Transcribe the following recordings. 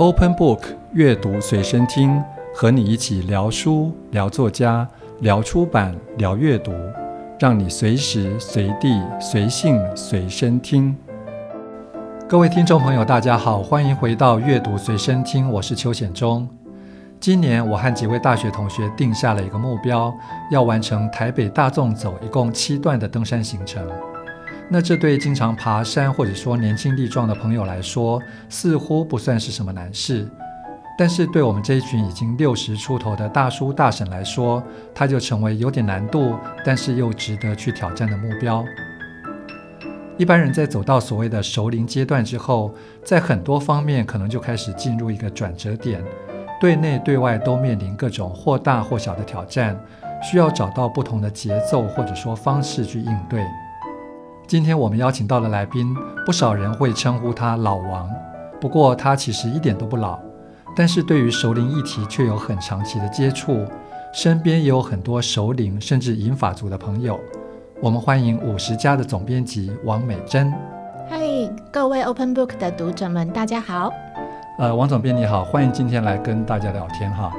Open Book 阅读随身听，和你一起聊书、聊作家、聊出版、聊阅读，让你随时随地随性随身听。各位听众朋友，大家好，欢迎回到阅读随身听，我是邱显忠。今年我和几位大学同学定下了一个目标，要完成台北大纵走一共七段的登山行程。那这对经常爬山或者说年轻力壮的朋友来说，似乎不算是什么难事。但是对我们这一群已经六十出头的大叔大婶来说，它就成为有点难度，但是又值得去挑战的目标。一般人在走到所谓的熟龄阶段之后，在很多方面可能就开始进入一个转折点，对内对外都面临各种或大或小的挑战，需要找到不同的节奏或者说方式去应对。今天我们邀请到的来宾，不少人会称呼他老王，不过他其实一点都不老，但是对于熟龄议题却有很长期的接触，身边也有很多熟龄甚至银发族的朋友。我们欢迎五十家的总编辑王美珍。嗨，各位 Open Book 的读者们，大家好。呃，王总编你好，欢迎今天来跟大家聊天哈。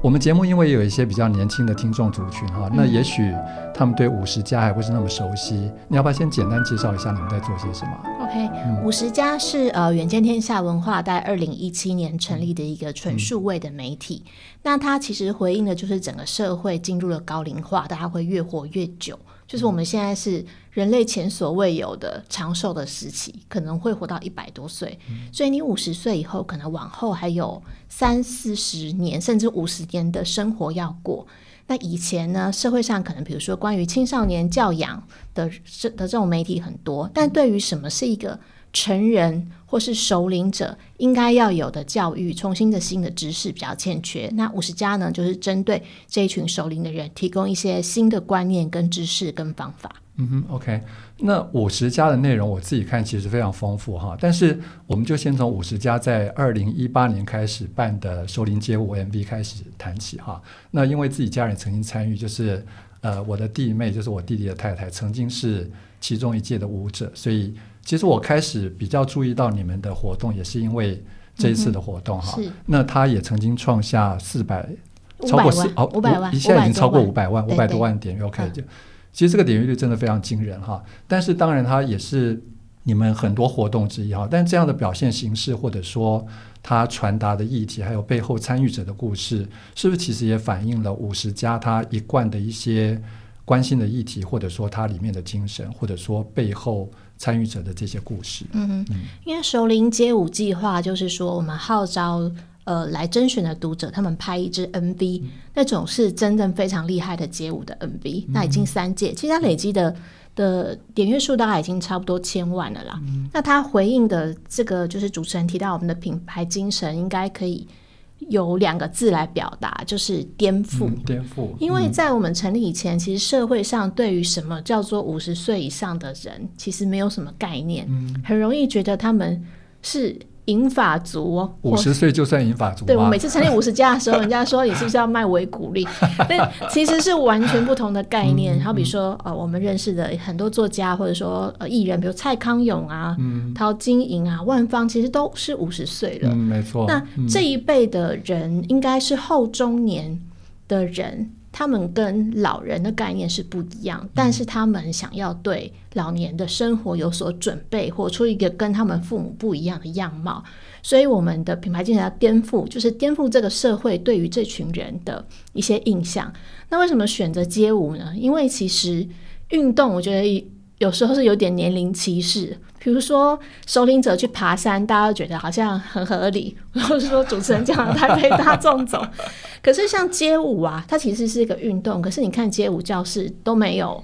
我们节目因为有一些比较年轻的听众族群哈，那也许他们对五十加还不是那么熟悉，嗯、你要不要先简单介绍一下你们在做些什么？OK，五十加是呃远见天下文化在二零一七年成立的一个纯数位的媒体，嗯、那它其实回应的就是整个社会进入了高龄化，大家会越活越久。就是我们现在是人类前所未有的长寿的时期，可能会活到一百多岁。嗯、所以你五十岁以后，可能往后还有三四十年，甚至五十年的生活要过。那以前呢，社会上可能比如说关于青少年教养的这的这种媒体很多，但对于什么是一个成人或是首领者应该要有的教育，重新的新的知识比较欠缺。那五十加呢，就是针对这一群首领的人，提供一些新的观念、跟知识、跟方法。嗯哼，OK。那五十加的内容，我自己看其实非常丰富哈。但是我们就先从五十加在二零一八年开始办的首领街舞 MV 开始谈起哈。那因为自己家人曾经参与，就是呃我的弟妹，就是我弟弟的太太，曾经是其中一届的舞者，所以。其实我开始比较注意到你们的活动，也是因为这一次的活动哈。嗯、那他也曾经创下四百，超过四哦，五百万，一下已经超过五百万，五百多万点阅。OK，就其实这个点阅率真的非常惊人哈。但是当然，它也是你们很多活动之一哈。但这样的表现形式，或者说它传达的议题，还有背后参与者的故事，是不是其实也反映了五十加他一贯的一些关心的议题，或者说它里面的精神，或者说背后。参与者的这些故事，嗯嗯，因为熟龄街舞计划就是说，我们号召呃来甄选的读者，他们拍一支 MV，嗯、那种是真正非常厉害的街舞的 MV，嗯、那已经三届，其实它累积的的点阅数大概已经差不多千万了啦。嗯、那他回应的这个就是主持人提到我们的品牌精神，应该可以。有两个字来表达，就是颠覆。嗯、颠覆。因为在我们成立以前，嗯、其实社会上对于什么叫做五十岁以上的人，其实没有什么概念，嗯、很容易觉得他们是。银发族哦，五十岁就算银发族？对，我每次成立五十家的时候，人家说你是不是要卖维骨力？但其实是完全不同的概念。好比说，呃，我们认识的很多作家，或者说呃艺人，比如蔡康永啊、嗯、陶晶莹啊、万芳，其实都是五十岁了。嗯，没错。那这一辈的人，应该是后中年的人。他们跟老人的概念是不一样，但是他们想要对老年的生活有所准备，活出一个跟他们父母不一样的样貌。所以，我们的品牌精神要颠覆，就是颠覆这个社会对于这群人的一些印象。那为什么选择街舞呢？因为其实运动，我觉得有时候是有点年龄歧视。比如说，首领者去爬山，大家都觉得好像很合理。或者是说，主持人讲台北大众走，可是像街舞啊，它其实是一个运动。可是你看街舞教室都没有，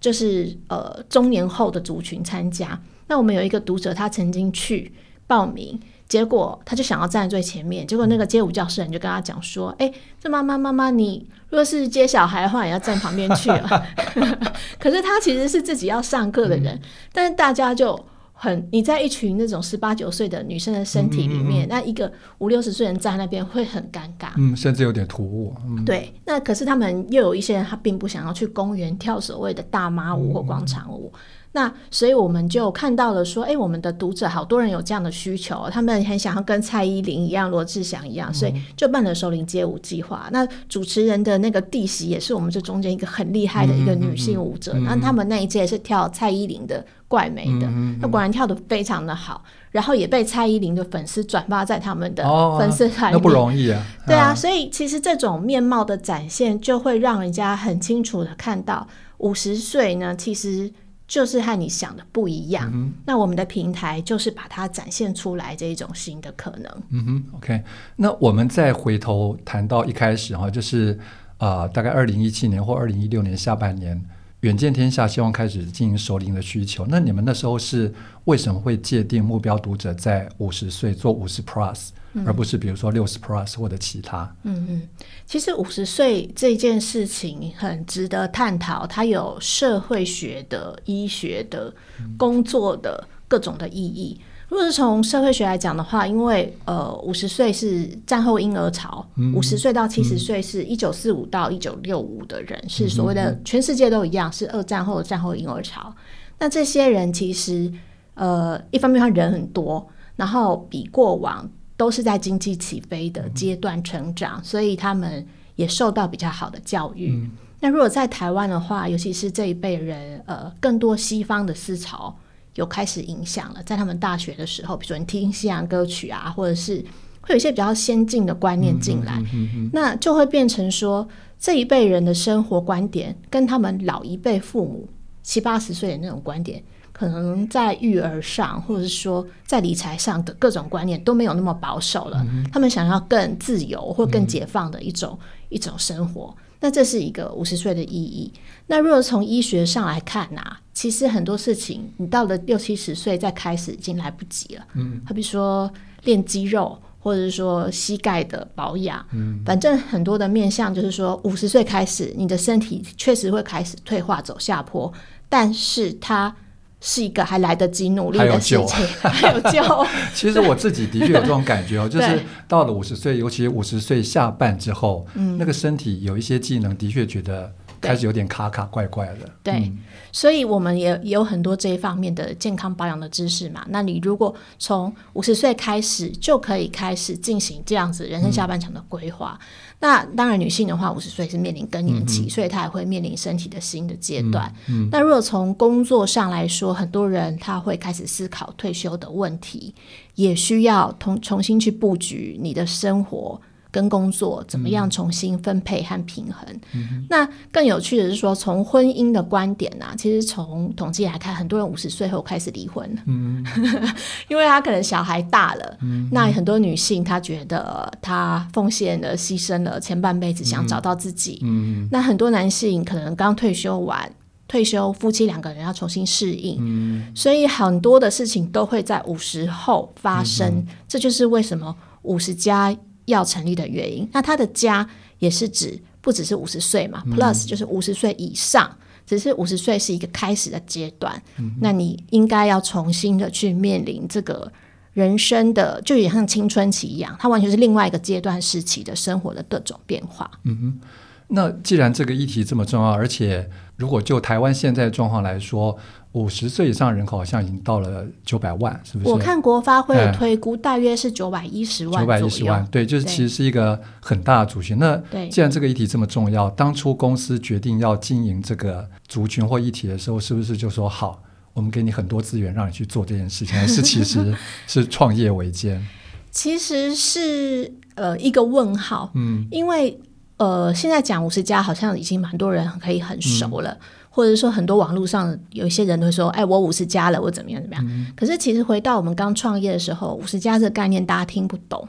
就是呃中年后的族群参加。那我们有一个读者，他曾经去报名，结果他就想要站在最前面，结果那个街舞教室人就跟他讲说：“哎、欸，这妈妈妈妈，你若是接小孩的话，也要站旁边去了。” 可是他其实是自己要上课的人，嗯、但是大家就。很，你在一群那种十八九岁的女生的身体里面，嗯嗯嗯，那一个五六十岁人站在那边会很尴尬，嗯，甚至有点突兀。嗯、对，那可是他们又有一些人，他并不想要去公园跳所谓的大妈舞或广场舞。那所以我们就看到了说，哎，我们的读者好多人有这样的需求，他们很想要跟蔡依林一样、罗志祥一样，所以就办了首领街舞计划。那主持人的那个弟媳也是我们这中间一个很厉害的一个女性舞者，那他们那一届是跳蔡依林的怪美的，那果然跳得非常的好，然后也被蔡依林的粉丝转发在他们的粉丝团里不容易啊。对啊，所以其实这种面貌的展现，就会让人家很清楚的看到，五十岁呢，其实。就是和你想的不一样，嗯、那我们的平台就是把它展现出来这一种新的可能。嗯哼，OK。那我们再回头谈到一开始哈，就是啊、呃，大概二零一七年或二零一六年下半年，远见天下希望开始经营首领的需求。那你们那时候是为什么会界定目标读者在五十岁做五十 Plus？而不是比如说六十 plus 或者其他。嗯嗯，其实五十岁这件事情很值得探讨，它有社会学的、医学的、工作的各种的意义。如果是从社会学来讲的话，因为呃五十岁是战后婴儿潮，五十岁到七十岁是一九四五到一九六五的人，嗯、是所谓的全世界都一样，是二战后的战后婴儿潮。那这些人其实呃一方面他人很多，然后比过往。都是在经济起飞的阶段成长，嗯、所以他们也受到比较好的教育。嗯、那如果在台湾的话，尤其是这一辈人，呃，更多西方的思潮有开始影响了。在他们大学的时候，比如说你听西洋歌曲啊，或者是会有一些比较先进的观念进来，嗯嗯嗯、那就会变成说这一辈人的生活观点跟他们老一辈父母七八十岁的那种观点。可能在育儿上，或者是说在理财上的各种观念都没有那么保守了。嗯、他们想要更自由或更解放的一种、嗯、一种生活。那这是一个五十岁的意义。那如果从医学上来看呢、啊？其实很多事情你到了六七十岁再开始已经来不及了。嗯，好比说练肌肉，或者是说膝盖的保养。嗯，反正很多的面向就是说五十岁开始，你的身体确实会开始退化走下坡，但是它。是一个还来得及努力的事情，还有救。其实我自己的确有这种感觉哦，就是到了五十岁，尤其五十岁下半之后，嗯，那个身体有一些技能，的确觉得开始有点卡卡怪怪的。对，嗯、所以我们也也有很多这一方面的健康保养的知识嘛。那你如果从五十岁开始就可以开始进行这样子人生下半场的规划。嗯那当然，女性的话，五十岁是面临更年期，嗯、所以她也会面临身体的新的阶段。那如果从工作上来说，很多人他会开始思考退休的问题，也需要重重新去布局你的生活。跟工作怎么样重新分配和平衡？嗯、那更有趣的是说，从婚姻的观点啊，其实从统计来看，很多人五十岁后开始离婚，嗯、因为他可能小孩大了。嗯、那很多女性她觉得她奉献了、牺牲了前半辈子，想找到自己。嗯、那很多男性可能刚退休完，退休夫妻两个人要重新适应，嗯、所以很多的事情都会在五十后发生。嗯、这就是为什么五十加。要成立的原因，那他的家也是指不只是五十岁嘛、嗯、，plus 就是五十岁以上，只是五十岁是一个开始的阶段。嗯、那你应该要重新的去面临这个人生的，就也像青春期一样，它完全是另外一个阶段时期的生活的各种变化。嗯哼，那既然这个议题这么重要，而且如果就台湾现在状况来说。五十岁以上人口好像已经到了九百万，是不是？我看国发会的推估大约是九百一十万。九百一十万，对，就是其实是一个很大的族群。那既然这个议题这么重要，当初公司决定要经营这个族群或议题的时候，是不是就说好，我们给你很多资源让你去做这件事情？还是其实是 创业维艰？其实是呃一个问号，嗯，因为呃现在讲五十家好像已经蛮多人可以很熟了。嗯或者说，很多网络上有一些人都会说：“哎，我五十加了，我怎么样怎么样？”嗯、可是其实回到我们刚创业的时候，五十加这个概念大家听不懂。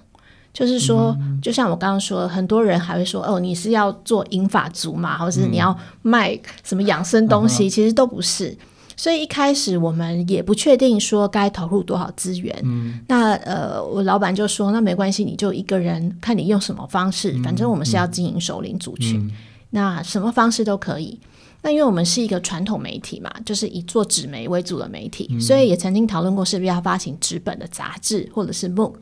就是说，嗯、就像我刚刚说，很多人还会说：“哦，你是要做银发族嘛，或者是你要卖什么养生东西？”嗯、其实都不是。所以一开始我们也不确定说该投入多少资源。嗯、那呃，我老板就说：“那没关系，你就一个人看你用什么方式，嗯、反正我们是要经营首领族群，嗯、那什么方式都可以。”那因为我们是一个传统媒体嘛，就是以做纸媒为主的媒体，嗯、所以也曾经讨论过是不是要发行纸本的杂志或者是 MOOC。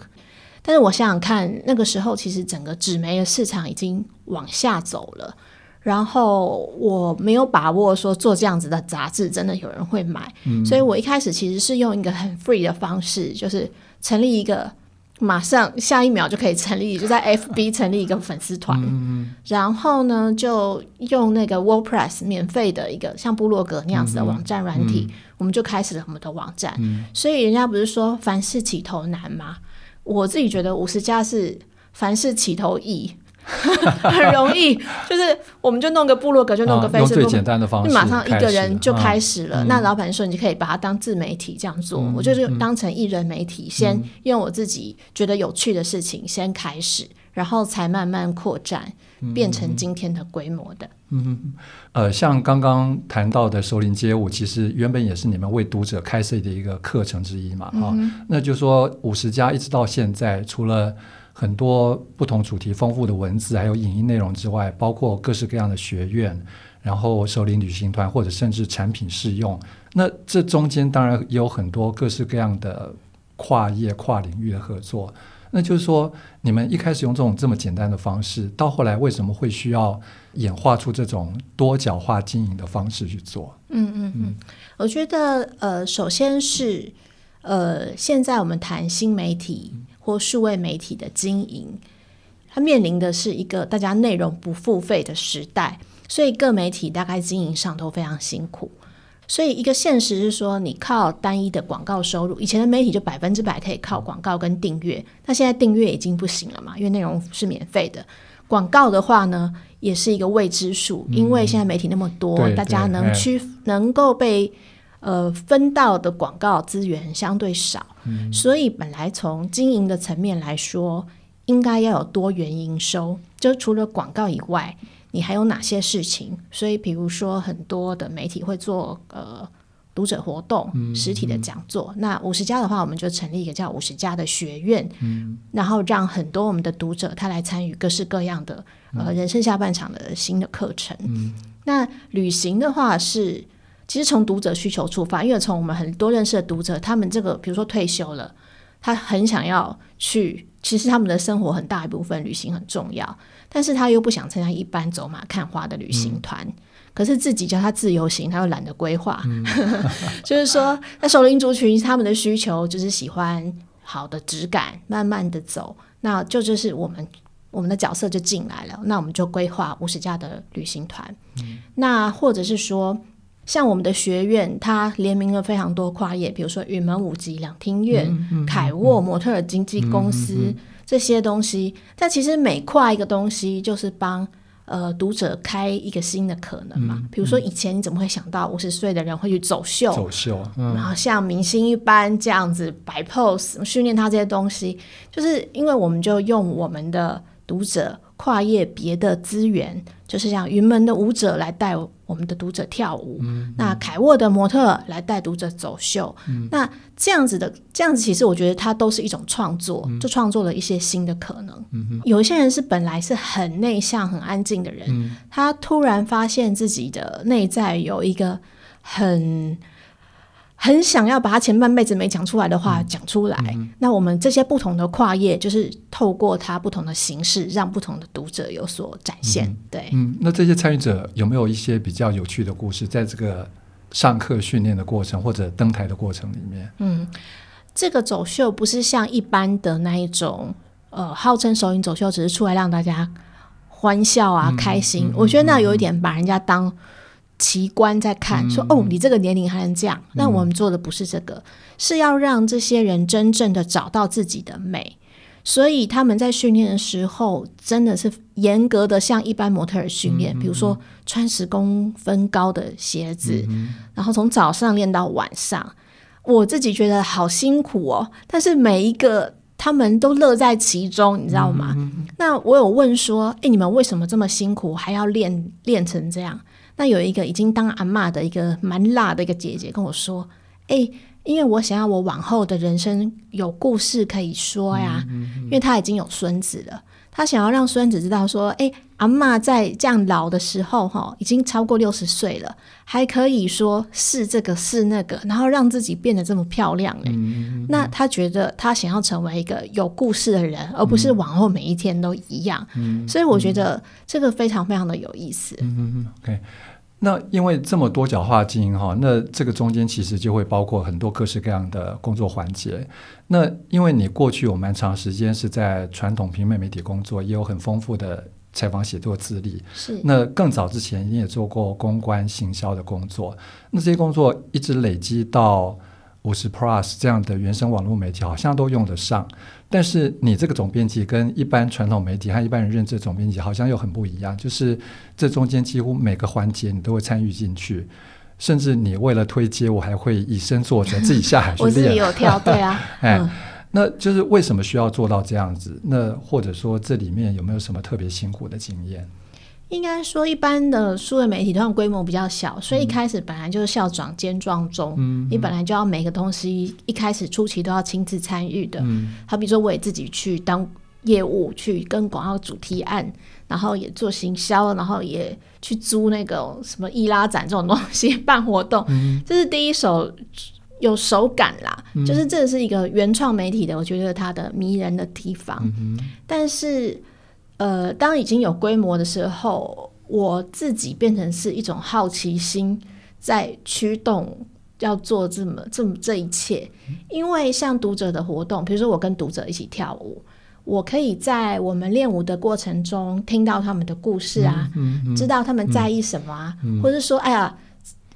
但是我想想看，那个时候其实整个纸媒的市场已经往下走了，然后我没有把握说做这样子的杂志真的有人会买，嗯、所以我一开始其实是用一个很 free 的方式，就是成立一个。马上下一秒就可以成立，就在 FB 成立一个粉丝团，嗯、然后呢，就用那个 WordPress 免费的一个像部落格那样子的网站软体，嗯、我们就开始了我们的网站。嗯、所以人家不是说凡事起头难吗？我自己觉得五十家是凡事起头易。很容易，就是我们就弄个部落格，就弄个 Facebook，、啊、最简单的方式，马上一个人就开始了。啊、那老板说，你就可以把它当自媒体这样做，嗯、我就是当成艺人媒体，嗯、先用我自己觉得有趣的事情先开始，然后才慢慢扩展，变成今天的规模的。嗯，呃，像刚刚谈到的首领街舞，其实原本也是你们为读者开设的一个课程之一嘛，啊、嗯，那就说五十家一直到现在，除了很多不同主题丰富的文字，还有影音内容之外，包括各式各样的学院，然后首领旅行团，或者甚至产品试用。那这中间当然也有很多各式各样的跨业、跨领域的合作。那就是说，你们一开始用这种这么简单的方式，到后来为什么会需要演化出这种多角化经营的方式去做？嗯嗯嗯，我觉得呃，首先是呃，现在我们谈新媒体。或数位媒体的经营，它面临的是一个大家内容不付费的时代，所以各媒体大概经营上都非常辛苦。所以一个现实是说，你靠单一的广告收入，以前的媒体就百分之百可以靠广告跟订阅，那现在订阅已经不行了嘛，因为内容是免费的。广告的话呢，也是一个未知数，因为现在媒体那么多，嗯、大家能去能够被。呃，分到的广告资源相对少，嗯、所以本来从经营的层面来说，应该要有多元营收。就除了广告以外，你还有哪些事情？所以，比如说很多的媒体会做呃读者活动、嗯、实体的讲座。嗯、那 50+ 的话，我们就成立一个叫五十家的学院，嗯、然后让很多我们的读者他来参与各式各样的呃人生下半场的新的课程。嗯、那旅行的话是。其实从读者需求出发，因为从我们很多认识的读者，他们这个比如说退休了，他很想要去，其实他们的生活很大一部分旅行很重要，但是他又不想参加一般走马看花的旅行团，嗯、可是自己叫他自由行，他又懒得规划，嗯、就是说，那熟龄族群他们的需求就是喜欢好的质感，慢慢的走，那就就是我们我们的角色就进来了，那我们就规划五十家的旅行团，嗯、那或者是说。像我们的学院，它联名了非常多跨业，比如说云门舞集、两厅院、凯沃、模特儿经纪公司、这些东西。但其实每跨一个东西，就是帮呃读者开一个新的可能嘛。比如说以前你怎么会想到五十岁的人会去走秀？走秀，嗯、然后像明星一般这样子摆 pose，训练他这些东西，就是因为我们就用我们的读者跨越别的资源。就是像云门的舞者来带我们的读者跳舞，那凯沃的模特来带读者走秀，嗯、那这样子的这样子，其实我觉得它都是一种创作，嗯、就创作了一些新的可能。有一些人是本来是很内向、很安静的人，嗯、他突然发现自己的内在有一个很。很想要把他前半辈子没讲出来的话讲出来。那我们这些不同的跨页，就是透过他不同的形式，让不同的读者有所展现。嗯、对，嗯，那这些参与者有没有一些比较有趣的故事，在这个上课训练的过程或者登台的过程里面？嗯，这个走秀不是像一般的那一种，呃，号称手影走秀，只是出来让大家欢笑啊、嗯、开心。嗯、我觉得那有一点把人家当。奇观在看，说哦，你这个年龄还能这样？那、嗯、我们做的不是这个，是要让这些人真正的找到自己的美。所以他们在训练的时候，真的是严格的像一般模特儿训练，嗯、比如说穿十公分高的鞋子，嗯、然后从早上练到晚上。我自己觉得好辛苦哦，但是每一个他们都乐在其中，你知道吗？嗯、那我有问说，诶，你们为什么这么辛苦，还要练练成这样？那有一个已经当阿嬷的一个蛮辣的一个姐姐跟我说：“哎、欸，因为我想要我往后的人生有故事可以说呀，嗯嗯嗯、因为她已经有孙子了，她想要让孙子知道说，哎、欸，阿嬷在这样老的时候，哈，已经超过六十岁了，还可以说是这个是那个，然后让自己变得这么漂亮，哎、嗯，那他觉得他想要成为一个有故事的人，而不是往后每一天都一样。嗯、所以我觉得这个非常非常的有意思。嗯嗯嗯，OK。那因为这么多角化经营哈，那这个中间其实就会包括很多各式各样的工作环节。那因为你过去有蛮长时间是在传统平面媒体工作，也有很丰富的采访写作资历。是。那更早之前你也做过公关行销的工作，那这些工作一直累积到五十 Plus 这样的原生网络媒体，好像都用得上。但是你这个总编辑跟一般传统媒体和一般人认知的总编辑好像又很不一样，就是这中间几乎每个环节你都会参与进去，甚至你为了推接，我还会以身作则，自己下海去练。我自己有跳，对啊，哎，嗯、那就是为什么需要做到这样子？那或者说这里面有没有什么特别辛苦的经验？应该说，一般的数位媒体通常规模比较小，所以一开始本来就是校长兼壮中，嗯、你本来就要每个东西一开始初期都要亲自参与的。嗯、好比说，我也自己去当业务，去跟广告主提案，然后也做行销，然后也去租那个什么易拉展这种东西办活动。嗯、这是第一手有手感啦，嗯、就是这是一个原创媒体的，我觉得它的迷人的地方。嗯、但是。呃，当已经有规模的时候，我自己变成是一种好奇心在驱动，要做这么这么这一切。因为像读者的活动，比如说我跟读者一起跳舞，我可以在我们练舞的过程中听到他们的故事啊，知道他们在意什么啊，嗯、或者说，哎呀，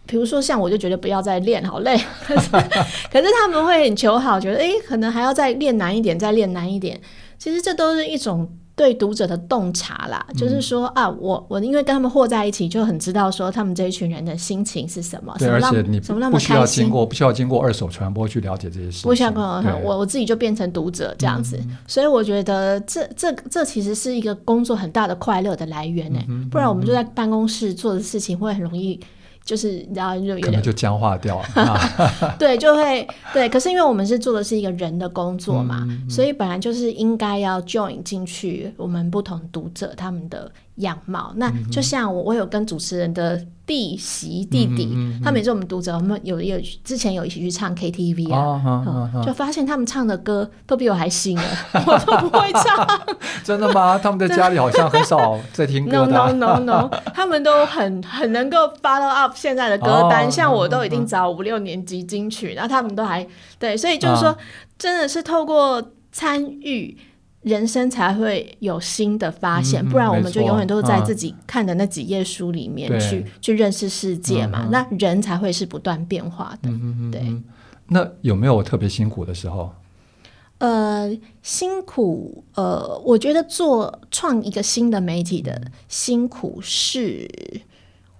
比如说像我就觉得不要再练，好累。可是，可是他们会很求好，觉得哎，可能还要再练难一点，再练难一点。其实这都是一种。对读者的洞察啦，嗯、就是说啊，我我因为跟他们和在一起，就很知道说他们这一群人的心情是什么。对，而且你什么那么开心，不需要经过不需要经过二手传播去了解这些事情。不需要跟我我我自己就变成读者这样子，嗯、所以我觉得这这这其实是一个工作很大的快乐的来源呢。嗯、不然我们就在办公室做的事情会很容易。就是然后就有点就僵化掉了，对，就会对。可是因为我们是做的是一个人的工作嘛，嗯嗯、所以本来就是应该要 join 进去我们不同读者他们的样貌。那就像我，我有跟主持人的。弟媳弟弟，他们也是我们读者。我们有有之前有一起去唱 KTV 啊，就发现他们唱的歌都比我还新了，我都不会唱。真的吗？他们在家里好像很少在听歌的。No no no no，他们都很很能够 follow up 现在的歌单，哦、像我都已经找五六年级金曲，然后他们都还对，所以就是说，真的是透过参与。人生才会有新的发现，嗯、不然我们就永远都是在自己看的那几页书里面去、嗯、去认识世界嘛。嗯、那人才会是不断变化的。嗯、对。那有没有特别辛苦的时候？呃，辛苦，呃，我觉得做创一个新的媒体的辛苦是。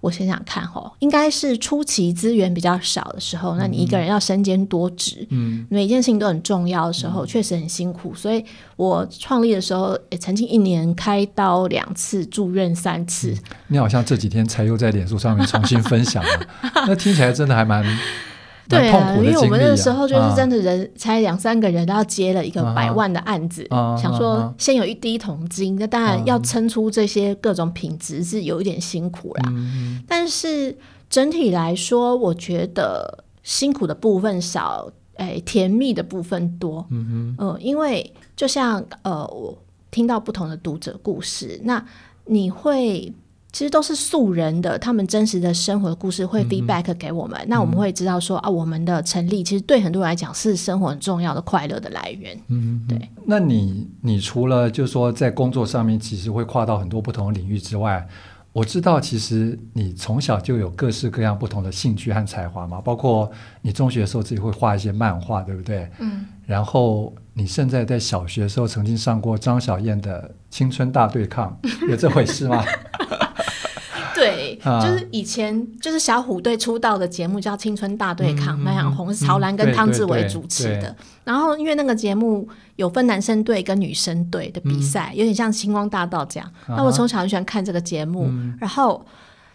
我想想看哦，应该是初期资源比较少的时候，那你一个人要身兼多职，嗯，每件事情都很重要的时候，确实很辛苦。所以我创立的时候，也曾经一年开刀两次，住院三次。你好像这几天才又在脸书上面重新分享了，那听起来真的还蛮。对啊，因为我们那个时候就是真的人才两三个人，都要接了一个百万的案子，想说先有一滴桶金，那当然要撑出这些各种品质是有一点辛苦啦。但是整体来说，我觉得辛苦的部分少，哎，甜蜜的部分多。嗯嗯，因为就像呃，我听到不同的读者故事，那你会。其实都是素人的，他们真实的生活的故事会 feedback 给我们，嗯、那我们会知道说啊，我们的成立其实对很多人来讲是生活很重要的快乐的来源。嗯，对。那你你除了就是说在工作上面其实会跨到很多不同的领域之外，我知道其实你从小就有各式各样不同的兴趣和才华嘛，包括你中学的时候自己会画一些漫画，对不对？嗯。然后你现在在小学的时候曾经上过张小燕的青春大对抗，有这回事吗？对，就是以前就是小虎队出道的节目叫《青春大对抗》，蛮红，是曹兰跟汤志伟主持的。然后因为那个节目有分男生队跟女生队的比赛，有点像星光大道这样。那我从小很喜欢看这个节目，然后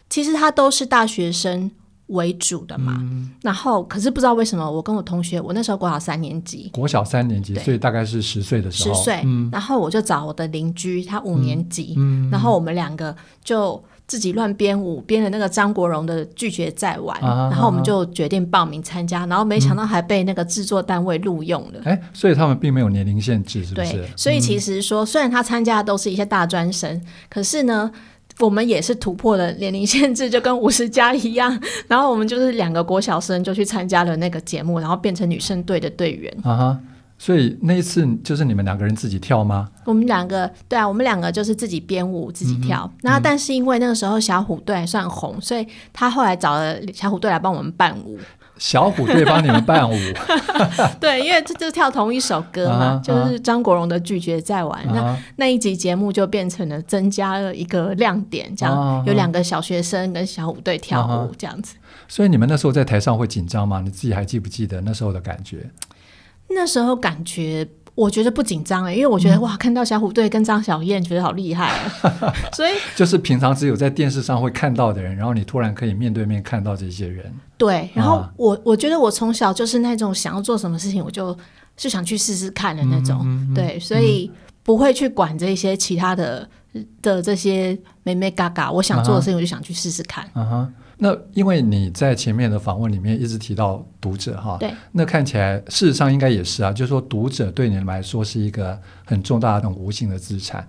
其实他都是大学生为主的嘛。嗯、然后可是不知道为什么，我跟我同学，我那时候国小三年级，国小三年级，所以大概是十岁的时候，十岁。嗯、然后我就找我的邻居，他五年级，嗯、然后我们两个就。自己乱编舞，编了那个张国荣的拒绝再玩，啊、然后我们就决定报名参加，啊、然后没想到还被那个制作单位录用了。哎、嗯，所以他们并没有年龄限制，是不是？对，所以其实说，嗯、虽然他参加的都是一些大专生，可是呢，我们也是突破了年龄限制，就跟五十加一样。然后我们就是两个国小生就去参加了那个节目，然后变成女生队的队员。啊所以那一次就是你们两个人自己跳吗？我们两个，对啊，我们两个就是自己编舞自己跳。那、嗯、但是因为那个时候小虎队还算红，所以他后来找了小虎队来帮我们伴舞。小虎队帮你们伴舞？对，因为这就是跳同一首歌嘛，啊、就是张国荣的《拒绝再玩》。啊、那那一集节目就变成了增加了一个亮点，这样、啊、有两个小学生跟小虎队跳舞这样子、啊。所以你们那时候在台上会紧张吗？你自己还记不记得那时候的感觉？那时候感觉，我觉得不紧张哎，因为我觉得、嗯、哇，看到小虎队跟张小燕，觉得好厉害啊！所以就是平常只有在电视上会看到的人，然后你突然可以面对面看到这些人。对，然后我、啊、我觉得我从小就是那种想要做什么事情，我就是想去试试看的那种。嗯嗯、对，所以不会去管这些其他的的这些妹妹嘎嘎，我想做的事情，我就想去试试看。嗯哼。那因为你在前面的访问里面一直提到读者哈，对，那看起来事实上应该也是啊，就是说读者对你们来说是一个很重大的、很无形的资产。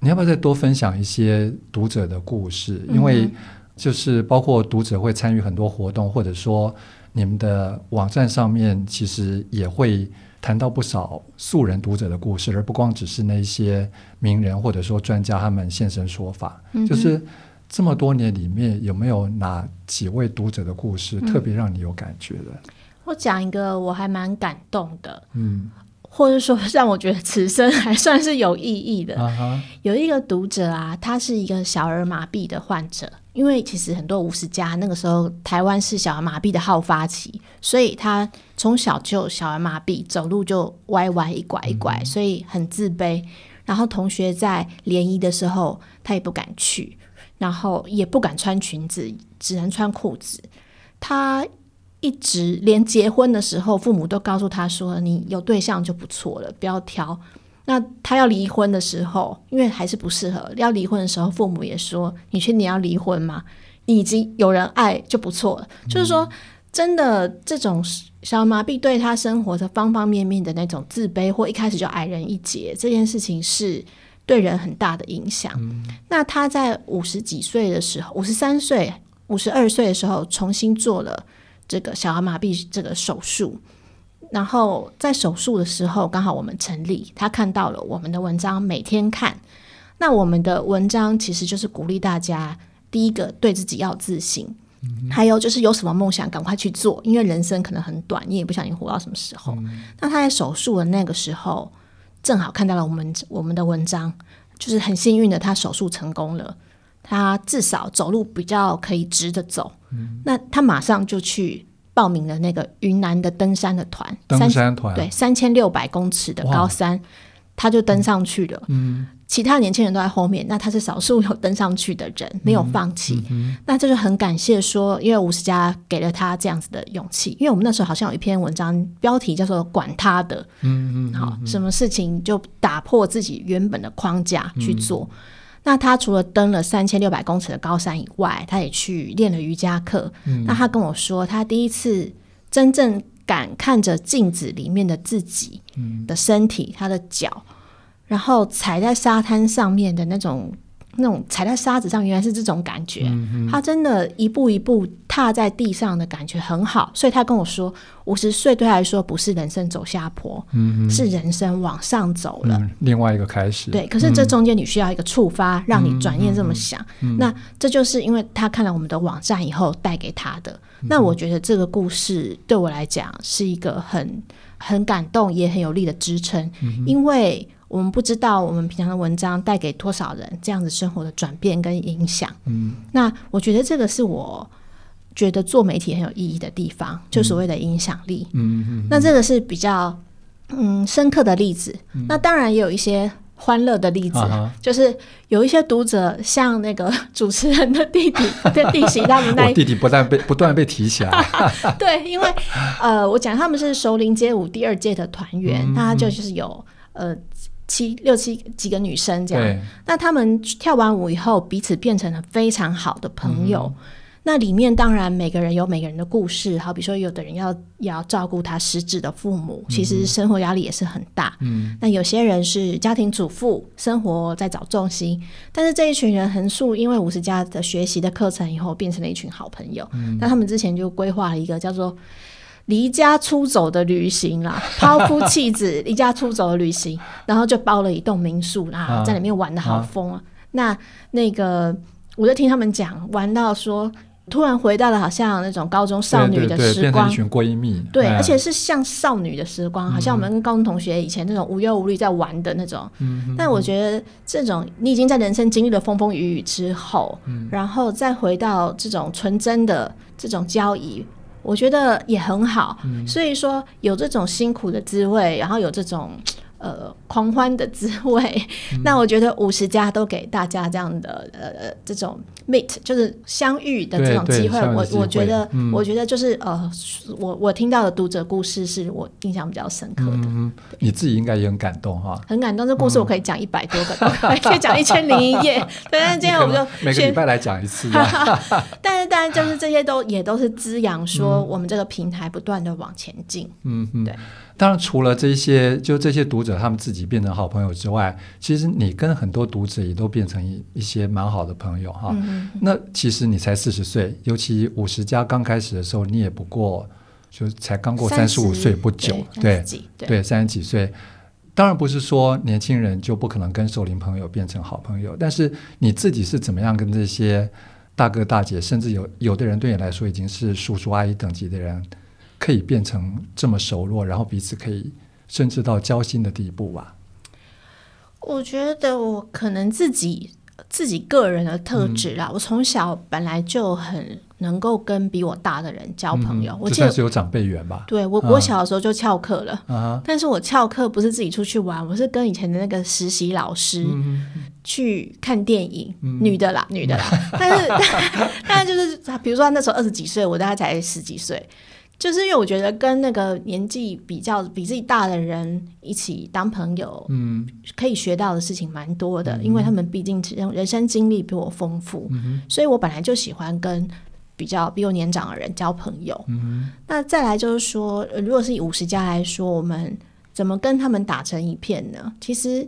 你要不要再多分享一些读者的故事？因为就是包括读者会参与很多活动，或者说你们的网站上面其实也会谈到不少素人读者的故事，而不光只是那些名人或者说专家他们现身说法，嗯、就是。这么多年里面，有没有哪几位读者的故事特别让你有感觉的？嗯、我讲一个，我还蛮感动的，嗯，或者说让我觉得此生还算是有意义的。啊、有一个读者啊，他是一个小儿麻痹的患者，因为其实很多五十家那个时候，台湾是小儿麻痹的好发期，所以他从小就小儿麻痹，走路就歪歪一拐一拐，嗯、所以很自卑。然后同学在联谊的时候，他也不敢去。然后也不敢穿裙子，只能穿裤子。他一直连结婚的时候，父母都告诉他说：“你有对象就不错了，不要挑。”那他要离婚的时候，因为还是不适合，要离婚的时候，父母也说：“你确定你要离婚吗？你已经有人爱就不错了。嗯”就是说，真的这种小儿麻痹对他生活的方方面面的那种自卑，或一开始就矮人一截，这件事情是。对人很大的影响。嗯、那他在五十几岁的时候，五十三岁、五十二岁的时候，重新做了这个小儿麻痹这个手术。然后在手术的时候，刚好我们成立，他看到了我们的文章，每天看。那我们的文章其实就是鼓励大家，第一个对自己要自信，嗯、还有就是有什么梦想赶快去做，因为人生可能很短，你也不晓得你活到什么时候。嗯、那他在手术的那个时候。正好看到了我们我们的文章，就是很幸运的，他手术成功了，他至少走路比较可以直着走。嗯、那他马上就去报名了那个云南的登山的团，登山团对三千六百公尺的高山，他就登上去了。嗯。其他年轻人都在后面，那他是少数有登上去的人，没有放弃。嗯嗯、那这就很感谢说，因为五十家给了他这样子的勇气。因为我们那时候好像有一篇文章，标题叫做“管他的”，嗯嗯，好，什么事情就打破自己原本的框架去做。嗯、那他除了登了三千六百公尺的高山以外，他也去练了瑜伽课。嗯、那他跟我说，他第一次真正敢看着镜子里面的自己的身体，嗯、他的脚。然后踩在沙滩上面的那种、那种踩在沙子上，原来是这种感觉。嗯、他真的一步一步踏在地上的感觉很好，所以他跟我说，五十岁对他来说不是人生走下坡，嗯、是人生往上走了，嗯，另外一个开始。对，可是这中间你需要一个触发，嗯、让你转念这么想。嗯、那这就是因为他看了我们的网站以后带给他的。嗯、那我觉得这个故事对我来讲是一个很很感动也很有力的支撑，嗯、因为。我们不知道我们平常的文章带给多少人这样子生活的转变跟影响。嗯，那我觉得这个是我觉得做媒体很有意义的地方，嗯、就所谓的影响力。嗯嗯。那这个是比较嗯深刻的例子。嗯、那当然也有一些欢乐的例子，uh -huh. 就是有一些读者像那个 主持人的弟弟 的弟媳他们那，弟弟不断被不断被提起来。对，因为呃，我讲他们是熟龄街舞第二届的团员，那、嗯、就就是有呃七六七几个女生这样，那他们跳完舞以后彼此变成了非常好的朋友。嗯那里面当然每个人有每个人的故事，好比说有的人要要照顾他失智的父母，其实生活压力也是很大。嗯，那有些人是家庭主妇，生活在找重心，但是这一群人横竖因为五十加的学习的课程以后，变成了一群好朋友。嗯，那他们之前就规划了一个叫做离家出走的旅行啦，抛夫弃子离家出走的旅行，然后就包了一栋民宿啦，在里面玩的好疯啊，啊。那那个我就听他们讲，玩到说。突然回到了好像那种高中少女的时光，对，对，对，变成一群闺蜜，对，而且是像少女的时光，嗯、好像我们跟高中同学以前那种无忧无虑在玩的那种。嗯，但我觉得这种你已经在人生经历了风风雨雨之后，嗯，然后再回到这种纯真的这种交谊，我觉得也很好。嗯，所以说有这种辛苦的滋味，然后有这种。呃，狂欢的滋味，嗯。那我觉得五十家都给大家这样的呃这种 meet，就是相遇的这种机会。我我觉得，嗯，我觉得就是呃，我我听到的读者故事是我印象比较深刻的。嗯，你自己应该也很感动哈。很感动，这故事我可以讲一百多个，嗯，可以讲一千零一夜。对，但是今天我们就每个礼拜来讲一次。但是当然就是这些都也都是滋养，说我们这个平台不断的往前进。嗯嗯，对。当然，除了这些，就这些读者他们自己变成好朋友之外，其实你跟很多读者也都变成一一些蛮好的朋友哈、嗯。那其实你才四十岁，尤其五十加刚开始的时候，你也不过就才刚过三十五岁不久，对对，三十几岁。当然不是说年轻人就不可能跟熟龄朋友变成好朋友，但是你自己是怎么样跟这些大哥大姐，甚至有有的人对你来说已经是叔叔阿姨等级的人。可以变成这么熟络，然后彼此可以甚至到交心的地步吧？我觉得我可能自己自己个人的特质啦，嗯、我从小本来就很能够跟比我大的人交朋友。嗯、我记得是有长辈缘吧？对我，我小的时候就翘课了、啊，但是我翘课不是自己出去玩，我是跟以前的那个实习老师去看电影，嗯、女的啦，女的啦。但是，但是就是比如说那时候二十几岁，我大概才十几岁。就是因为我觉得跟那个年纪比较比自己大的人一起当朋友，嗯，可以学到的事情蛮多的，嗯，因为他们毕竟人生经历比我丰富，嗯，所以我本来就喜欢跟比较比我年长的人交朋友。嗯，那再来就是说，如果是以五十加来说，我们怎么跟他们打成一片呢？其实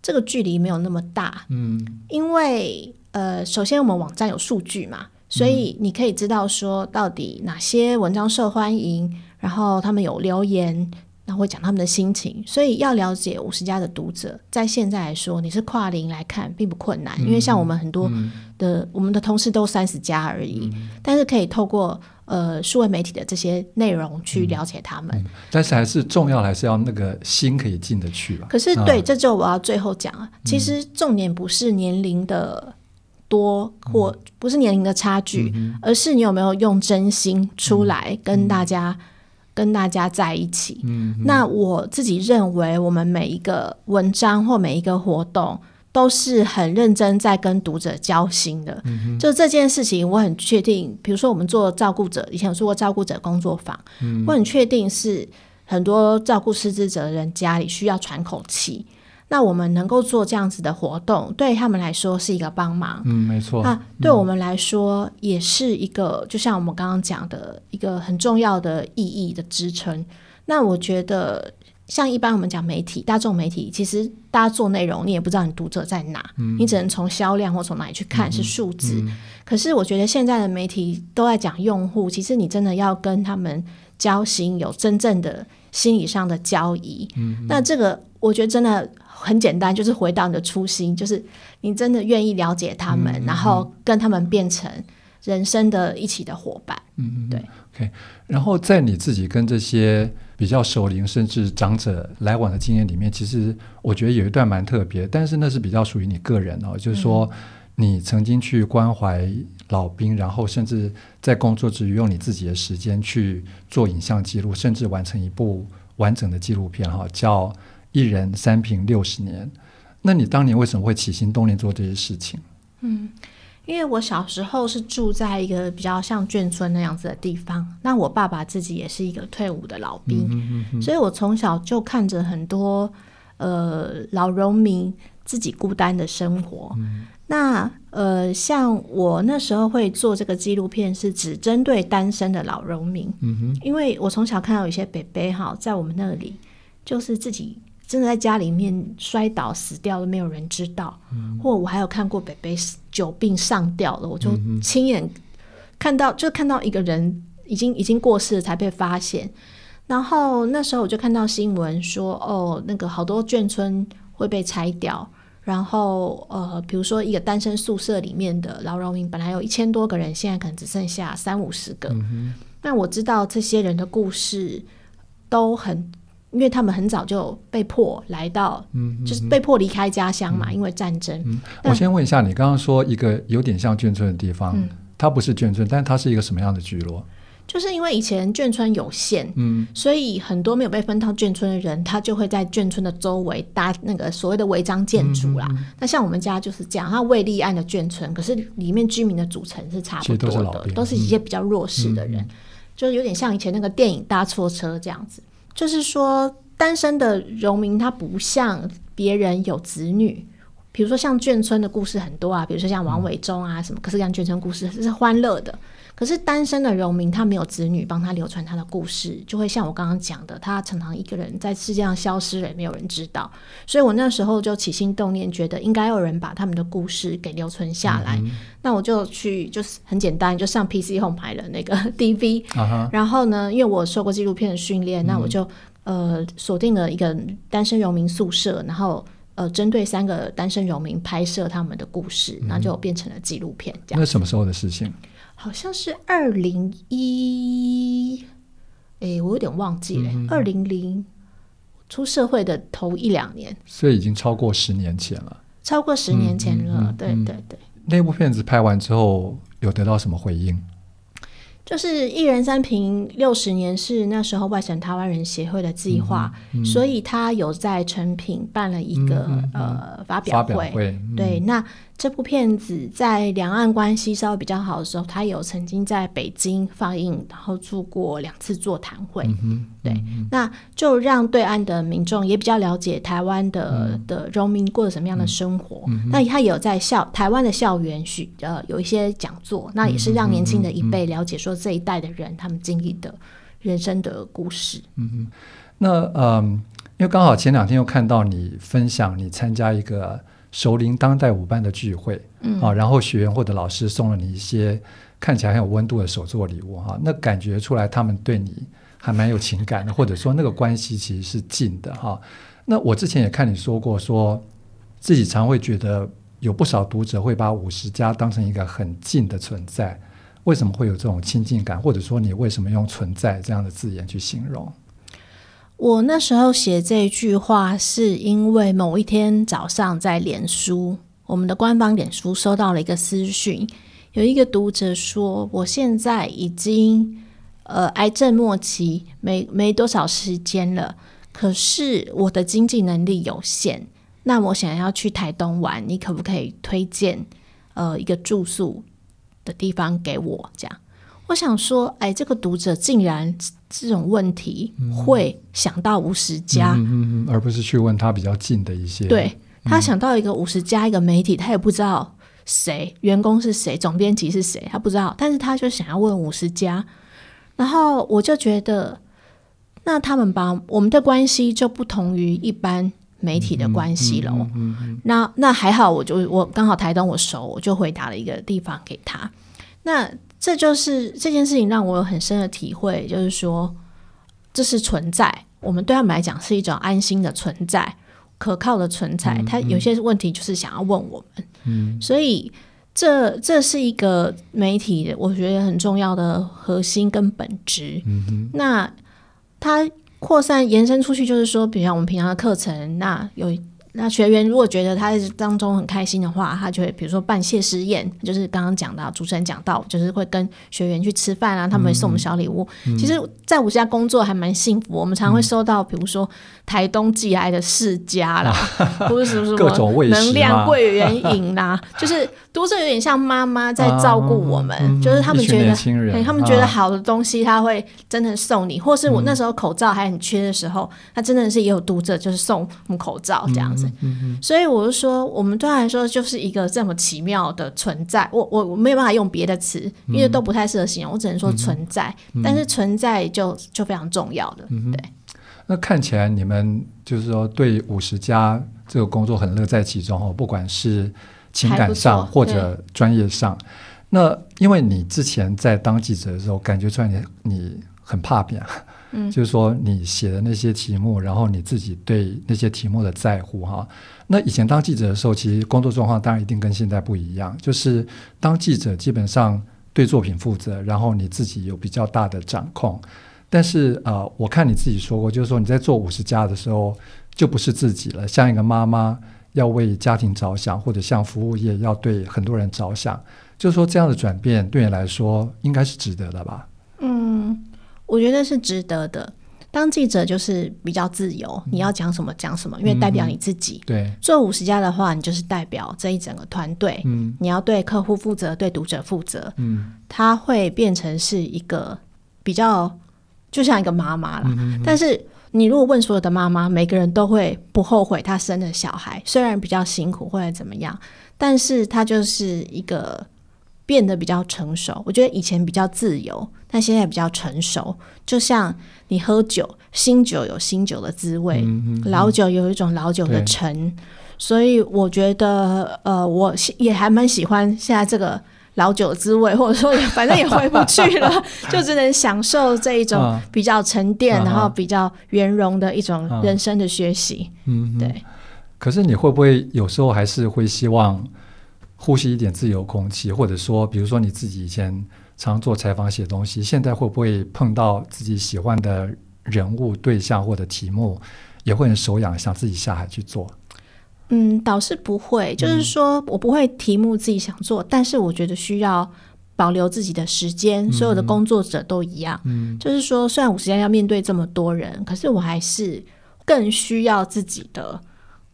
这个距离没有那么大，嗯，因为呃，首先我们网站有数据嘛。所以你可以知道说，到底哪些文章受欢迎，然后他们有留言，然后会讲他们的心情。所以要了解五十家的读者，在现在来说，你是跨龄来看并不困难，嗯，因为像我们很多的，嗯，我们的同事都三十加而已，嗯，但是可以透过呃数位媒体的这些内容去了解他们。但是还是重要，还是要那个心可以进得去吧。可是对，这就我要最后讲啊，其实重点不是年龄的。多或不是年龄的差距，嗯，而是你有没有用真心出来跟大家，嗯、跟大家在一起，嗯。那我自己认为，我们每一个文章或每一个活动都是很认真在跟读者交心的。嗯、就这件事情，我很确定。比如说，我们做照顾者，以前有做过照顾者工作坊，嗯，我很确定是很多照顾失智者的人家里需要喘口气。那我们能够做这样子的活动，对他们来说是一个帮忙。嗯，没错。那对我们来说也是一个，嗯、就像我们刚刚讲的一个很重要的意义的支撑。那我觉得，像一般我们讲媒体、大众媒体，其实大家做内容，你也不知道你读者在哪，嗯、你只能从销量或从哪里去看是数字。可是我觉得现在的媒体都在讲用户，其实你真的要跟他们交心，有真正的心理上的交谊。嗯，那这个我觉得真的。很简单，就是回到你的初心，就是你真的愿意了解他们，嗯，然后跟他们变成人生的一起的伙伴。嗯，对。OK，然后在你自己跟这些比较熟龄甚至长者来往的经验里面，其实我觉得有一段蛮特别，但是那是比较属于你个人哦，就是说你曾经去关怀老兵，然后甚至在工作之余用你自己的时间去做影像记录，甚至完成一部完整的纪录片哈，叫。一人三平六十年，那你当年为什么会起心动念做这些事情？嗯，因为我小时候是住在一个比较像眷村那样子的地方，那我爸爸自己也是一个退伍的老兵，嗯嗯嗯，所以我从小就看着很多呃老农民自己孤单的生活。嗯、那呃，像我那时候会做这个纪录片，是只针对单身的老农民，嗯哼，因为我从小看到有些北北哈，在我们那里就是自己。真的在家里面摔倒死掉都没有人知道，嗯、或我还有看过北北久病上吊了，我就亲眼看到，就看到一个人已经已经过世了才被发现。然后那时候我就看到新闻说，哦，那个好多眷村会被拆掉，然后呃，比如说一个单身宿舍里面的劳荣民，本来有一千多个人，现在可能只剩下三五十个。嗯、那我知道这些人的故事都很。因为他们很早就被迫来到，嗯，嗯，就是被迫离开家乡嘛，嗯、因为战争。嗯，我先问一下，你刚刚说一个有点像眷村的地方，嗯、它不是眷村，但它是一个什么样的聚落？就是因为以前眷村有限，嗯，所以很多没有被分到眷村的人，他就会在眷村的周围搭那个所谓的违章建筑啦。那像我们家就是这样，它未立案的眷村，可是里面居民的组成是差不多的，都是，都是一些比较弱势的人，嗯、就是有点像以前那个电影搭错车这样子。就是说，单身的荣民他不像别人有子女，比如说像眷村的故事很多啊，比如说像王伟忠啊什么，可是像眷村故事是欢乐的。可是单身的荣民他没有子女帮他流传他的故事，就会像我刚刚讲的，他常常一个人在世界上消失了，也没有人知道。所以我那时候就起心动念，觉得应该有人把他们的故事给留存下来。嗯、那我就去，就是很简单，就上 PC Home 买了那个 DV，、uh 然后呢，因为我受过纪录片的训练，那我就、嗯、呃锁定了一个单身荣民宿舍，然后呃针对三个单身荣民拍摄他们的故事，那、嗯、就变成了纪录片。这样。那什么时候的事情？好像是二零一，哎，我有点忘记了。二零零出社会的头一两年，所以已经超过十年前了。超过十年前了，对对对。那部片子拍完之后，有得到什么回应？就是一人三坪六十年是那时候外省台湾人协会的计划，嗯嗯、所以他有在成品办了一个、呃发表会。表会嗯、对，那这部片子在两岸关系稍微比较好的时候，他有曾经在北京放映，然后做过两次座谈会。嗯嗯、对，那就让对岸的民众也比较了解台湾的、嗯、的农民过着什么样的生活。那他有在校台湾的校园许呃有一些讲座，那也是让年轻的一辈了解说。这一代的人，他们经历的人生的故事。嗯嗯，那嗯，因为刚好前两天又看到你分享，你参加一个熟龄当代舞伴的聚会，嗯啊，然后学员或者老师送了你一些看起来很有温度的手作礼物哈，那感觉出来他们对你还蛮有情感的，或者说那个关系其实是近的哈。那我之前也看你说过，说自己常会觉得有不少读者会把五十家当成一个很近的存在。为什么会有这种亲近感，或者说你为什么用“存在”这样的字眼去形容？我那时候写这句话，是因为某一天早上在脸书，我们的官方脸书收到了一个私讯，有一个读者说：“我现在已经呃癌症末期，没没多少时间了，可是我的经济能力有限，那我想要去台东玩，你可不可以推荐呃一个住宿？”的地方给我这样，我想说，哎，这个读者竟然这种问题会想到五十家，嗯嗯嗯，而不是去问他比较近的一些。对，他想到一个五十家一个媒体，他也不知道谁员工是谁，总编辑是谁，他不知道，但是他就想要问五十家，然后我就觉得，那他们把我们的关系就不同于一般。媒体的关系了，嗯嗯嗯、那那还好，我就我刚好台东我熟，我就回答了一个地方给他。那这就是这件事情让我有很深的体会，就是说这是存在，我们对他们来讲是一种安心的存在，可靠的存在。嗯嗯、他有些问题就是想要问我们，嗯、所以这这是一个媒体我觉得很重要的核心跟本质。那它。扩散延伸出去，就是说，比如像我们平常的课程，那有那学员如果觉得他在当中很开心的话，他就会比如说办谢师宴，就是刚刚讲到主持人讲到，就是会跟学员去吃饭啊，他们会送我们小礼物。嗯、其实，在五十家工作还蛮幸福，我们常常会收到，比如说台东寄来的释迦啦，嗯、或者什么什么能量桂圆饮啦，就是读者有点像妈妈在照顾我们，啊、就是他们觉得，欸、他们觉得好的东西他会真的送你，啊、或是我那时候口罩还很缺的时候，他真的是也有读者就是送我们口罩这样子。嗯嗯嗯、所以我就说，我们对他来说就是一个这么奇妙的存在。我我我没有办法用别的词，因为都不太适合形容。我只能说存在，嗯、但是存在就就非常重要的。嗯、对。那看起来你们就是说对五十家这个工作很乐在其中哦，不管是情感上或者专业上。那因为你之前在当记者的时候，感觉出来你你很怕变。嗯，就是说你写的那些题目，然后你自己对那些题目的在乎哈。那以前当记者的时候，其实工作状况当然一定跟现在不一样。就是当记者基本上对作品负责，然后你自己有比较大的掌控。但是呃，我看你自己说过，就是说你在做五十家的时候，就不是自己了，像一个妈妈要为家庭着想，或者像服务业要对很多人着想。就是说这样的转变对你来说应该是值得的吧？嗯。我觉得是值得的。当记者就是比较自由，嗯、你要讲什么讲什么，因为代表你自己。嗯、对，做五十家的话，你就是代表这一整个团队。嗯，你要对客户负责，对读者负责。嗯，他会变成是一个比较，就像一个妈妈了。嗯嗯嗯，但是你如果问所有的妈妈，每个人都会不后悔她生的小孩，虽然比较辛苦或者怎么样，但是他就是一个。变得比较成熟，我觉得以前比较自由，但现在比较成熟。就像你喝酒，新酒有新酒的滋味，老酒有一种老酒的沉。所以我觉得，呃，我也还蛮喜欢现在这个老酒的滋味，或者说 反正也回不去了，就只能享受这一种比较沉淀，啊、然后比较圆融的一种人生的学习。嗯，对。可是你会不会有时候还是会希望？呼吸一点自由空气，或者说，比如说你自己以前常做采访写东西，现在会不会碰到自己喜欢的人物、对象或者题目，也会很手痒，想自己下海去做？嗯，倒是不会，就是说我不会题目自己想做，嗯、但是我觉得需要保留自己的时间。嗯、所有的工作者都一样，嗯，就是说，虽然我时间要面对这么多人，可是我还是更需要自己的。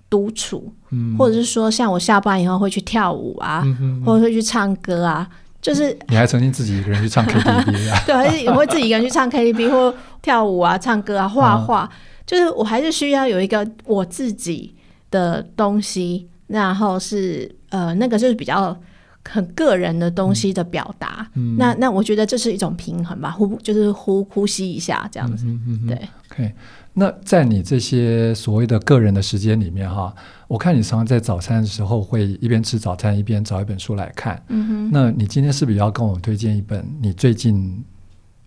独处，嗯、或者是说，像我下班以后会去跳舞啊，嗯、哼哼或者会去唱歌啊，就是你还曾经自己一个人去唱 KTV 啊？对，还是也会自己一个人去唱 KTV 或跳舞啊、唱歌啊、画画，啊、就是我还是需要有一个我自己的东西，然后是呃，那个就是比较很个人的东西的表达。嗯、那那我觉得这是一种平衡吧，呼就是呼呼吸一下这样子，对。Okay. 那在你这些所谓的个人的时间里面哈，我看你常常在早餐的时候会一边吃早餐一边找一本书来看。嗯哼。那你今天是不是要跟我们推荐一本你最近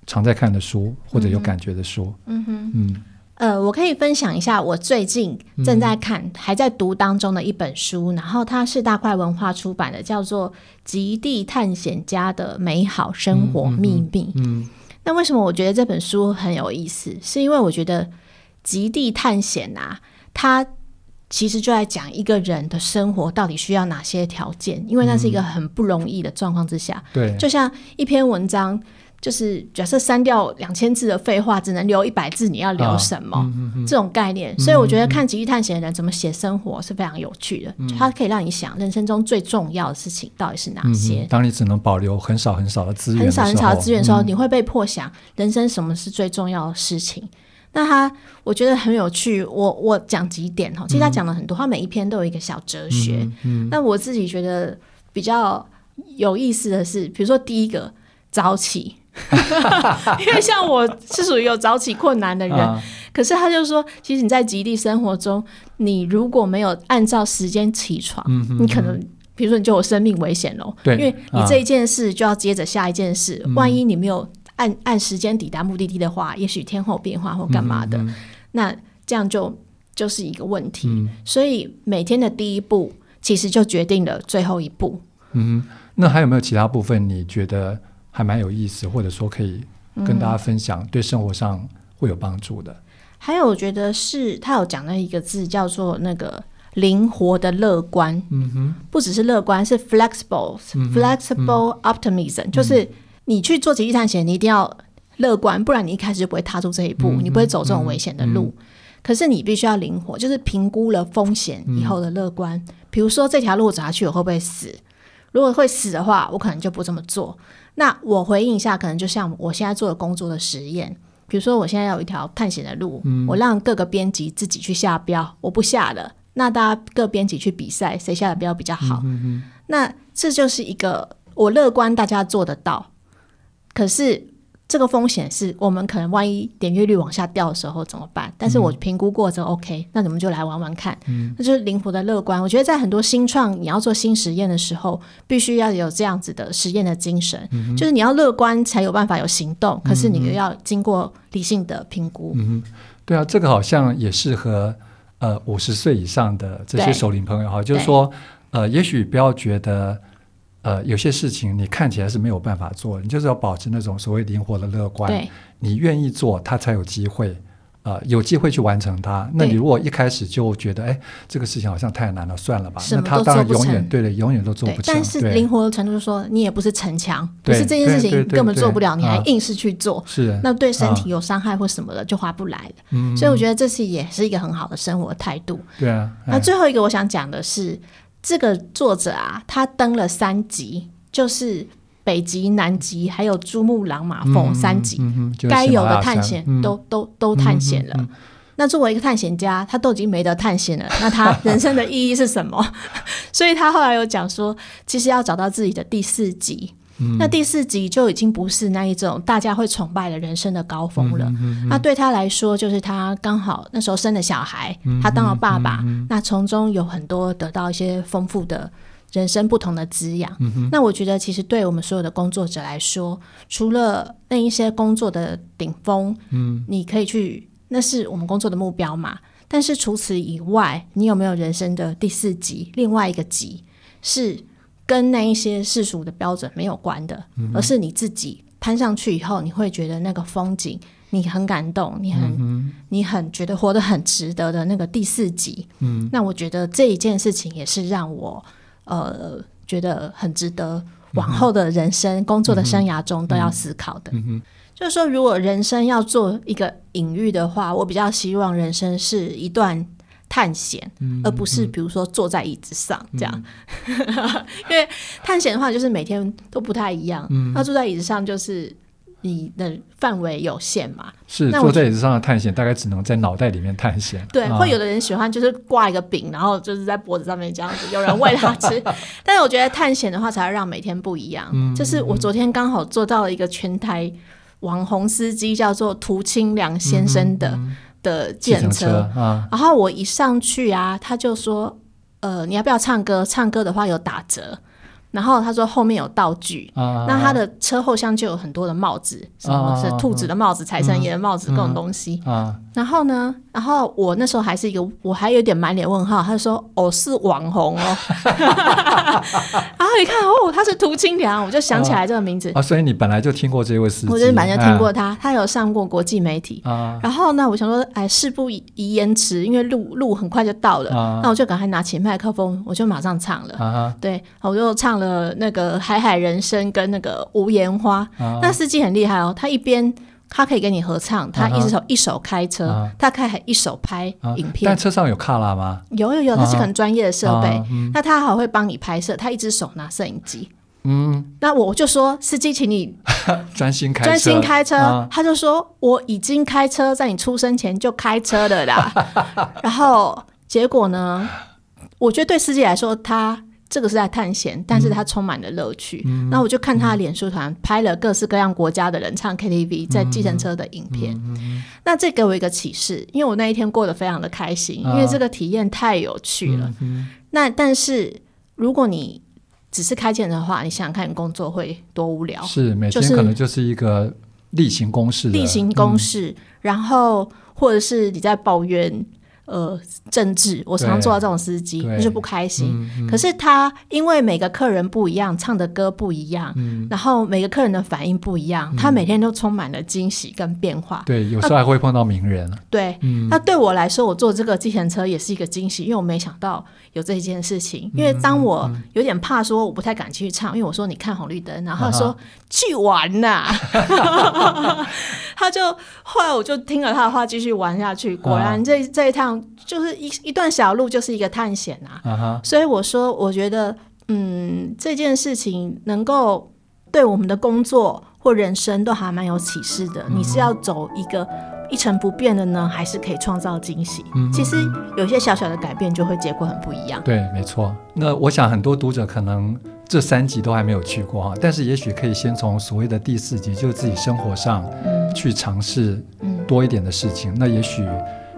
常在看的书或者有感觉的书？嗯哼。嗯。呃，我可以分享一下我最近正在看、嗯、还在读当中的一本书，然后它是大块文化出版的，叫做《极地探险家的美好生活秘密》。嗯，嗯。那为什么我觉得这本书很有意思？是因为我觉得。极地探险啊，它其实就在讲一个人的生活到底需要哪些条件，因为那是一个很不容易的状况之下。嗯、对，就像一篇文章，就是假设删掉两千字的废话，只能留一百字，你要留什么？啊嗯嗯嗯、这种概念。所以我觉得看极地探险的人怎么写生活是非常有趣的，嗯、它可以让你想人生中最重要的事情到底是哪些。嗯、当你只能保留很少很少的资源，很少很少的资源的时候，嗯、你会被迫想人生什么是最重要的事情。那他我觉得很有趣，我我讲几点哈，其实他讲了很多，他每一篇都有一个小哲学。嗯，那我自己觉得比较有意思的是，比如说第一个早起，因为像我是属于有早起困难的人，啊、可是他就说，其实你在极地生活中，你如果没有按照时间起床，你可能比如说你就有生命危险喽，对，因为你这一件事就要接着下一件事，啊、万一你没有。按按时间抵达目的地的话，也许天候变化或干嘛的，那这样就就是一个问题。嗯、所以每天的第一步，其实就决定了最后一步。嗯，那还有没有其他部分你觉得还蛮有意思，或者说可以跟大家分享，对生活上会有帮助的？还有，我觉得是他有讲到一个字叫做那个灵活的乐观，嗯哼，不只是乐观，是 flexible，flexible、嗯、flexible optimism，、嗯、就是你去做极地探险，你一定要乐观，不然你一开始就不会踏出这一步，嗯、你不会走这种危险的路。嗯、可是你必须要灵活，就是评估了风险以后的乐观。比、嗯、如说这条路走下去我会不会死？如果会死的话，我可能就不这么做。那我回应一下，可能就像我现在做的工作的实验。比如说，我现在有一条探险的路，嗯、我让各个编辑自己去下标，我不下了。那大家各编辑去比赛，谁下的标比较好？那这就是一个我乐观，大家做得到。可是。这个风险是我们可能万一点阅率往下掉的时候怎么办？但是我评估过之后 OK，那你们就来玩玩看。嗯，那就是灵活的乐观。我觉得在很多新创，你要做新实验的时候，必须要有这样子的实验的精神，嗯、就是你要乐观才有办法有行动。可是你又要经过理性的评估。嗯，对啊，这个好像也适合呃五十岁以上的这些首领朋友哈，就是说呃，也许不要觉得。呃，有些事情你看起来是没有办法做，你就是要保持那种所谓灵活的乐观。对，你愿意做，他才有机会，呃，有机会去完成它。那你如果一开始就觉得，哎，这个事情好像太难了，算了吧，那他当然永远对的，永远都做不成。但是灵活的程度，就是说你也不是逞强，不是这件事情根本做不了，你还硬是去做，是那对身体有伤害或什么的就划不来所以我觉得这是也是一个很好的生活态度。对啊。那最后一个我想讲的是。这个作者啊，他登了三集，就是北极、南极，还有珠穆朗玛峰三集，该有的探险都、都都探险了。那作为一个探险家，他都已经没得探险了，那他人生的意义是什么？所以他后来有讲说，其实要找到自己的第四集。那第四集就已经不是那一种大家会崇拜的人生的高峰了。那对他来说，就是他刚好那时候生了小孩，嗯、他当了爸爸，那从中有很多得到一些丰富的人生不同的滋养。那我觉得，其实对我们所有的工作者来说，除了那一些工作的顶峰，嗯、你可以去，那是我们工作的目标嘛。但是除此以外，你有没有人生的第四集？另外一个集是。跟那一些世俗的标准没有关的，嗯、而是你自己攀上去以后，你会觉得那个风景你很感动，你很、嗯、你很觉得活得很值得的那个第四集。嗯，那我觉得这一件事情也是让我呃觉得很值得往后的人生、嗯、工作的生涯中都要思考的。嗯，就是说，如果人生要做一个隐喻的话，我比较希望人生是一段。探险，而不是比如说坐在椅子上这样，嗯、因为探险的话就是每天都不太一样。嗯，那坐在椅子上就是你的范围有限嘛。是坐在椅子上的探险，大概只能在脑袋里面探险。对，啊、会有的人喜欢就是挂一个饼，然后就是在脖子上面这样子，有人喂他吃。但是我觉得探险的话，才会让每天不一样。嗯，就是我昨天刚好做到了一个全台网红司机，叫做涂清良先生的。的检车，然后我一上去啊，他就说：“呃，你要不要唱歌？唱歌的话有打折。”然后他说后面有道具，啊、那他的车后箱就有很多的帽子，啊、什么是兔子的帽子、财神爷的帽子，各种东西。啊啊、然后呢，然后我那时候还是一个，我还有点满脸问号。他就说：“哦，是网红哦。”然后一看哦，他是涂清凉，我就想起来这个名字。啊，所以你本来就听过这位司机？我就是本来就听过他，啊、他有上过国际媒体。啊、然后呢，我想说，哎，事不宜延迟，因为路路很快就到了，啊、那我就赶快拿起麦克风，我就马上唱了。啊、对，我就唱。了那个海海人生跟那个无言花，啊、那司机很厉害哦，他一边他可以跟你合唱，他一只手一手开车，啊、他可以一手拍影片。但车上有卡拉吗？有有有，他是很专业的设备，那他还会帮你拍摄，他一只手拿摄影机。嗯，那我就说司机，请你专心开专心开车。啊、他就说我已经开车，在你出生前就开车了啦。然后结果呢？我觉得对司机来说，他。这个是在探险，但是他充满了乐趣。那、嗯、我就看他的脸书团、嗯、拍了各式各样国家的人唱 KTV 在计程车的影片。那这给我一个启示，因为我那一天过得非常的开心，啊、因为这个体验太有趣了。嗯、那但是如果你只是开钱的话，你想想看，你工作会多无聊？是每天可能就是一个例行公事，例行公事。嗯、然后或者是你在抱怨。呃，政治，我常常做到这种司机，就是不开心。嗯嗯、可是他因为每个客人不一样，唱的歌不一样，嗯、然后每个客人的反应不一样，嗯、他每天都充满了惊喜跟变化。对，有时候还会碰到名人。对，嗯、那对我来说，我坐这个计程车也是一个惊喜，因为我没想到有这件事情。因为当我有点怕说，我不太敢去唱，因为我说你看红绿灯，然后他说、啊、去玩呐、啊，他就后来我就听了他的话，继续玩下去。果然这这一趟。就是一一段小路，就是一个探险啊！Uh huh. 所以我说，我觉得，嗯，这件事情能够对我们的工作或人生都还蛮有启示的。嗯、你是要走一个一成不变的呢，还是可以创造惊喜？嗯、其实有些小小的改变，就会结果很不一样。对，没错。那我想很多读者可能这三集都还没有去过哈，但是也许可以先从所谓的第四集，就是自己生活上去尝试多一点的事情。嗯、那也许。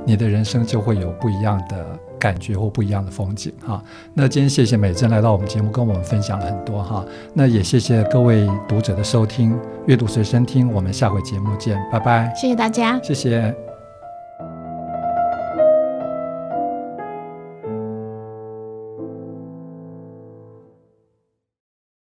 你的人生就会有不一样的感觉或不一样的风景哈。那今天谢谢美珍来到我们节目，跟我们分享了很多哈。那也谢谢各位读者的收听，阅读随身听，我们下回节目见，拜拜。谢谢大家，谢谢。